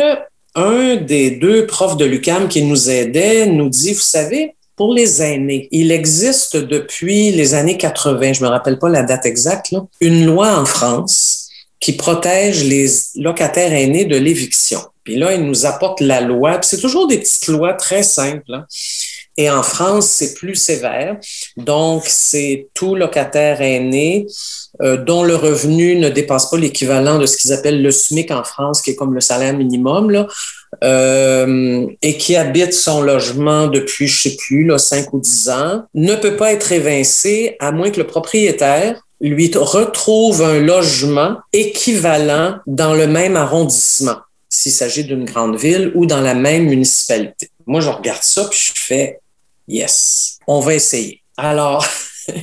O: un des deux profs de l'UCAM qui nous aidait nous dit, vous savez, pour les aînés, il existe depuis les années 80, je me rappelle pas la date exacte, une loi en France qui protège les locataires aînés de l'éviction. Puis là, il nous apporte la loi. C'est toujours des petites lois très simples. Hein. Et en France, c'est plus sévère. Donc, c'est tout locataire aîné euh, dont le revenu ne dépasse pas l'équivalent de ce qu'ils appellent le SMIC en France, qui est comme le salaire minimum, euh, et qui habite son logement depuis, je sais plus, là, 5 ou 10 ans, ne peut pas être évincé à moins que le propriétaire lui retrouve un logement équivalent dans le même arrondissement, s'il s'agit d'une grande ville ou dans la même municipalité. Moi, je regarde ça puis je fais yes, on va essayer. Alors,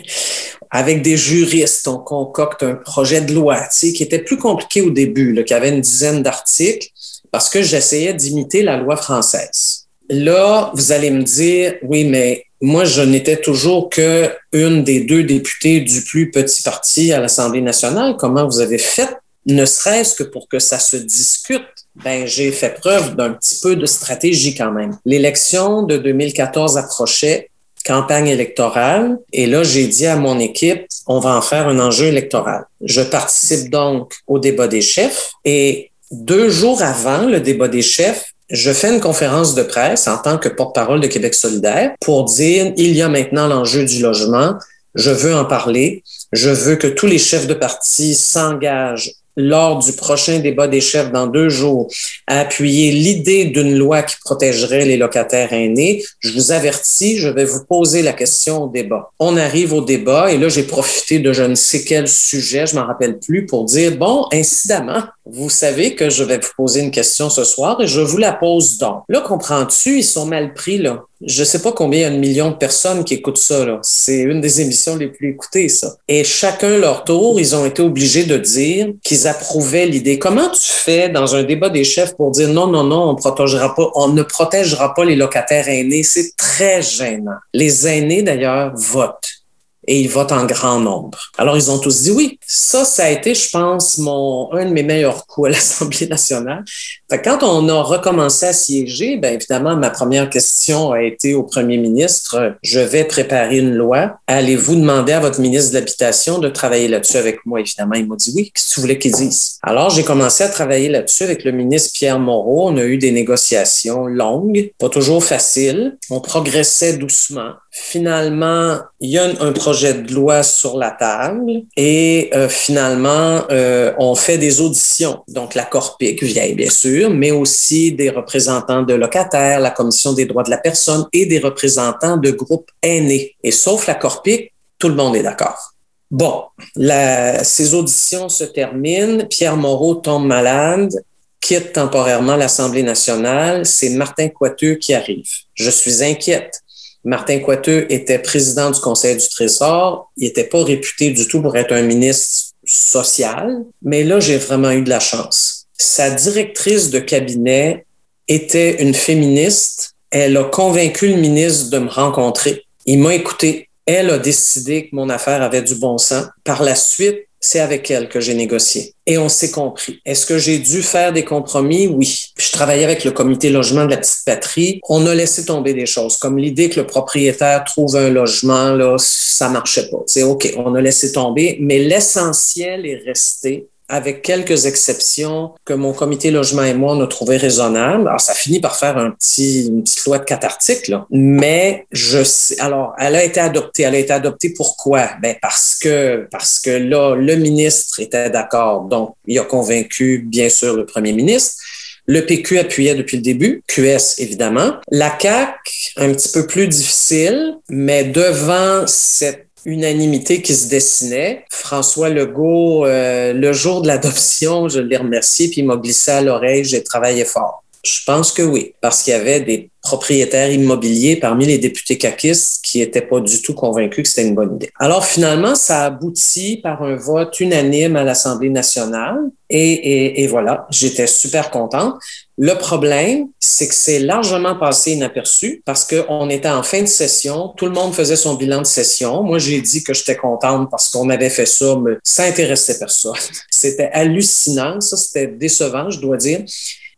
O: avec des juristes, on concocte un projet de loi, tu sais, qui était plus compliqué au début, qui avait une dizaine d'articles parce que j'essayais d'imiter la loi française. Là, vous allez me dire, oui, mais moi, je n'étais toujours que une des deux députées du plus petit parti à l'Assemblée nationale. Comment vous avez fait, ne serait-ce que pour que ça se discute? Ben, j'ai fait preuve d'un petit peu de stratégie quand même. L'élection de 2014 approchait, campagne électorale, et là, j'ai dit à mon équipe, on va en faire un enjeu électoral. Je participe donc au débat des chefs et deux jours avant le débat des chefs, je fais une conférence de presse en tant que porte-parole de Québec solidaire pour dire il y a maintenant l'enjeu du logement. Je veux en parler. Je veux que tous les chefs de parti s'engagent lors du prochain débat des chefs dans deux jours à appuyer l'idée d'une loi qui protégerait les locataires aînés, je vous avertis, je vais vous poser la question au débat. On arrive au débat et là, j'ai profité de je ne sais quel sujet, je m'en rappelle plus, pour dire, bon, incidemment, vous savez que je vais vous poser une question ce soir et je vous la pose donc. Là, comprends-tu, ils sont mal pris, là. Je sais pas combien il y a de millions de personnes qui écoutent ça, là. C'est une des émissions les plus écoutées, ça. Et chacun leur tour, ils ont été obligés de dire qu'ils approuvaient l'idée. Comment tu fais dans un débat des chefs pour dire non, non, non, on protégera pas, on ne protégera pas les locataires aînés? C'est très gênant. Les aînés, d'ailleurs, votent et ils votent en grand nombre. Alors, ils ont tous dit oui. Ça, ça a été, je pense, mon, un de mes meilleurs coups à l'Assemblée nationale. Fait quand on a recommencé à siéger, bien évidemment, ma première question a été au premier ministre, je vais préparer une loi. Allez-vous demander à votre ministre de l'Habitation de travailler là-dessus avec moi? Évidemment, il m'a dit oui. Qu'est-ce que tu voulais qu'il dise? Alors, j'ai commencé à travailler là-dessus avec le ministre Pierre Moreau. On a eu des négociations longues, pas toujours faciles. On progressait doucement. Finalement, il y a un projet de loi sur la table et euh, finalement, euh, on fait des auditions. Donc, la Corpic vient, bien sûr, mais aussi des représentants de locataires, la Commission des droits de la personne et des représentants de groupes aînés. Et sauf la Corpic, tout le monde est d'accord. Bon, ces auditions se terminent. Pierre Moreau tombe malade quitte temporairement l'Assemblée nationale, c'est Martin Coiteux qui arrive. Je suis inquiète Martin Coiteux était président du Conseil du Trésor. Il n'était pas réputé du tout pour être un ministre social, mais là, j'ai vraiment eu de la chance. Sa directrice de cabinet était une féministe. Elle a convaincu le ministre de me rencontrer. Il m'a écouté. Elle a décidé que mon affaire avait du bon sens. Par la suite, c'est avec elle que j'ai négocié. Et on s'est compris. Est-ce que j'ai dû faire des compromis? Oui. Je travaillais avec le comité logement de la petite patrie. On a laissé tomber des choses, comme l'idée que le propriétaire trouve un logement, là, ça marchait pas. C'est OK, on a laissé tomber, mais l'essentiel est resté avec quelques exceptions que mon comité logement et moi on a trouvé raisonnables. Alors, ça finit par faire un petit, une petite loi de quatre articles, là. mais je sais, alors, elle a été adoptée. Elle a été adoptée pourquoi? Ben, parce que, parce que là, le ministre était d'accord. Donc, il a convaincu, bien sûr, le premier ministre. Le PQ appuyait depuis le début, QS évidemment. La CAC, un petit peu plus difficile, mais devant cette unanimité qui se dessinait. François Legault, euh, le jour de l'adoption, je l'ai remercié, puis il m'a glissé à l'oreille, j'ai travaillé fort. Je pense que oui, parce qu'il y avait des propriétaires immobiliers parmi les députés caquistes qui n'étaient pas du tout convaincus que c'était une bonne idée. Alors finalement, ça aboutit par un vote unanime à l'Assemblée nationale et, et, et voilà, j'étais super contente. Le problème, c'est que c'est largement passé inaperçu parce qu'on était en fin de session, tout le monde faisait son bilan de session. Moi, j'ai dit que j'étais contente parce qu'on avait fait ça, mais ça intéressait personne. C'était hallucinant, ça, c'était décevant, je dois dire.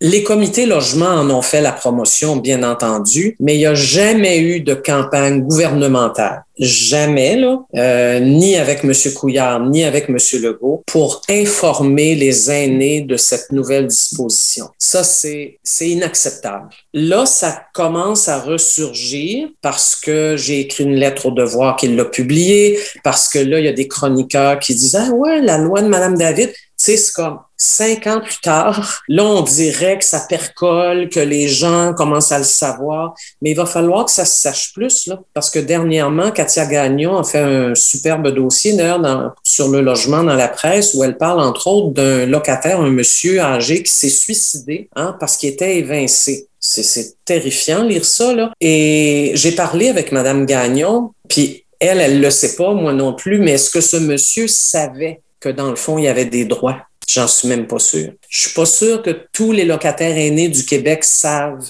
O: Les comités logements en ont fait la promotion, bien entendu, mais il n'y a jamais eu de campagne gouvernementale. Jamais, là, euh, ni avec M. Couillard, ni avec M. Legault, pour informer les aînés de cette nouvelle disposition. Ça, c'est, inacceptable. Là, ça commence à ressurgir parce que j'ai écrit une lettre au devoir qu'il l'a publiée, parce que là, il y a des chroniqueurs qui disent, ah ouais, la loi de Mme David, c'est comme cinq ans plus tard, là, on dirait que ça percole, que les gens commencent à le savoir, mais il va falloir que ça se sache plus, là, parce que dernièrement, Katia Gagnon a fait un superbe dossier, d'ailleurs, sur le logement dans la presse, où elle parle, entre autres, d'un locataire, un monsieur âgé qui s'est suicidé hein, parce qu'il était évincé. C'est terrifiant lire ça, là. Et j'ai parlé avec Madame Gagnon, puis elle, elle le sait pas, moi non plus, mais est-ce que ce monsieur savait? Que dans le fond, il y avait des droits. J'en suis même pas sûr. Je suis pas sûr que tous les locataires aînés du Québec savent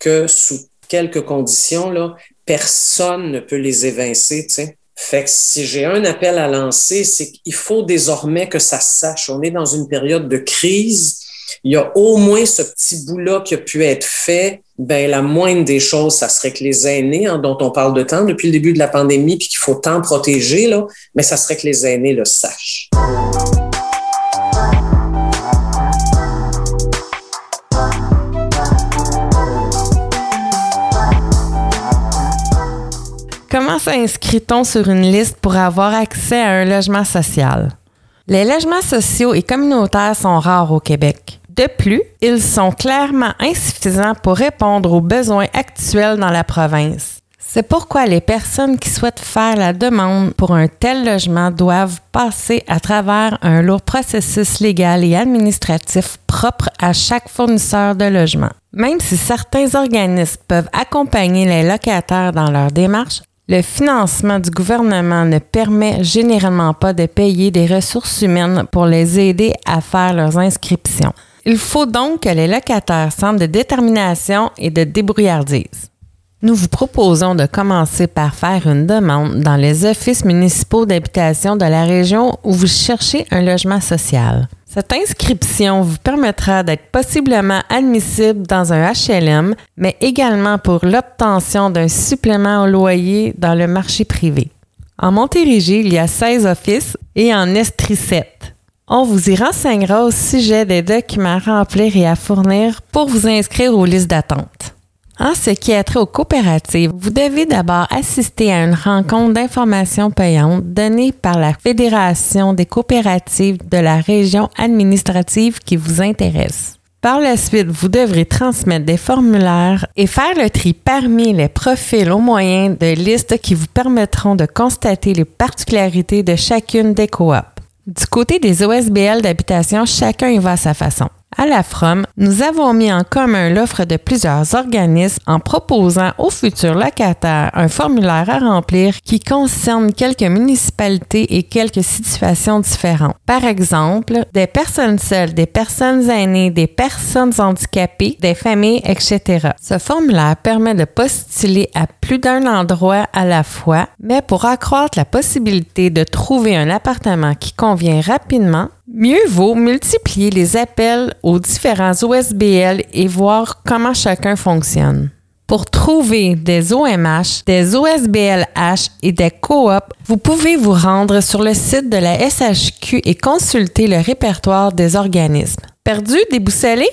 O: que sous quelques conditions, là, personne ne peut les évincer, tu. Fait que si j'ai un appel à lancer, c'est qu'il faut désormais que ça se sache. On est dans une période de crise. Il y a au moins ce petit bout-là qui a pu être fait. Ben, la moindre des choses, ça serait que les aînés, hein, dont on parle de temps depuis le début de la pandémie, puis qu'il faut tant protéger, là, mais ça serait que les aînés le sachent.
P: Comment s'inscrit-on sur une liste pour avoir accès à un logement social? Les logements sociaux et communautaires sont rares au Québec. De plus, ils sont clairement insuffisants pour répondre aux besoins actuels dans la province. C'est pourquoi les personnes qui souhaitent faire la demande pour un tel logement doivent passer à travers un lourd processus légal et administratif propre à chaque fournisseur de logement. Même si certains organismes peuvent accompagner les locataires dans leur démarche, le financement du gouvernement ne permet généralement pas de payer des ressources humaines pour les aider à faire leurs inscriptions. Il faut donc que les locataires semblent de détermination et de débrouillardise. Nous vous proposons de commencer par faire une demande dans les offices municipaux d'habitation de la région où vous cherchez un logement social. Cette inscription vous permettra d'être possiblement admissible dans un HLM, mais également pour l'obtention d'un supplément au loyer dans le marché privé. En Montérégie, il y a 16 offices et en Estrie 7. On vous y renseignera au sujet des documents à remplir et à fournir pour vous inscrire aux listes d'attente. En ce qui a trait aux coopératives, vous devez d'abord assister à une rencontre d'information payante donnée par la Fédération des coopératives de la région administrative qui vous intéresse. Par la suite, vous devrez transmettre des formulaires et faire le tri parmi les profils au moyen de listes qui vous permettront de constater les particularités de chacune des coops. Du côté des OSBL d'habitation, chacun y va à sa façon. À la FROM, nous avons mis en commun l'offre de plusieurs organismes en proposant aux futurs locataires un formulaire à remplir qui concerne quelques municipalités et quelques situations différentes. Par exemple, des personnes seules, des personnes aînées, des personnes handicapées, des familles, etc. Ce formulaire permet de postuler à plus d'un endroit à la fois, mais pour accroître la possibilité de trouver un appartement qui convient rapidement, mieux vaut multiplier les appels aux différents OSBL et voir comment chacun fonctionne. Pour trouver des OMH, des OSBLH et des coops, vous pouvez vous rendre sur le site de la SHQ et consulter le répertoire des organismes. Perdu, déboussolé?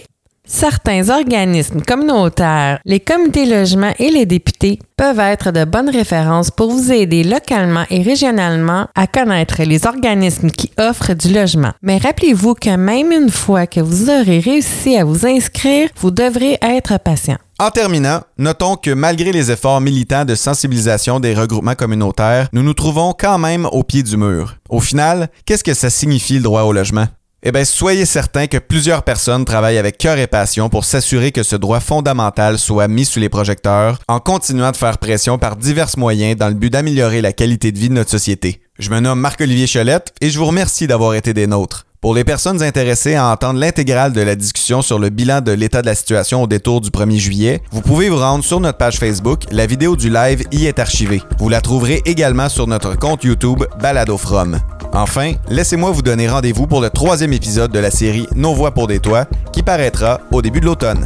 P: Certains organismes communautaires, les comités logements et les députés peuvent être de bonnes références pour vous aider localement et régionalement à connaître les organismes qui offrent du logement. Mais rappelez-vous que même une fois que vous aurez réussi à vous inscrire, vous devrez être patient.
A: En terminant, notons que malgré les efforts militants de sensibilisation des regroupements communautaires, nous nous trouvons quand même au pied du mur. Au final, qu'est-ce que ça signifie le droit au logement? Eh bien, soyez certains que plusieurs personnes travaillent avec cœur et passion pour s'assurer que ce droit fondamental soit mis sous les projecteurs en continuant de faire pression par divers moyens dans le but d'améliorer la qualité de vie de notre société. Je me nomme Marc-Olivier Cholette et je vous remercie d'avoir été des nôtres. Pour les personnes intéressées à entendre l'intégrale de la discussion sur le bilan de l'état de la situation au détour du 1er juillet, vous pouvez vous rendre sur notre page Facebook. La vidéo du live y est archivée. Vous la trouverez également sur notre compte YouTube Balado From. Enfin, laissez-moi vous donner rendez-vous pour le troisième épisode de la série Nos voix pour des toits qui paraîtra au début de l'automne.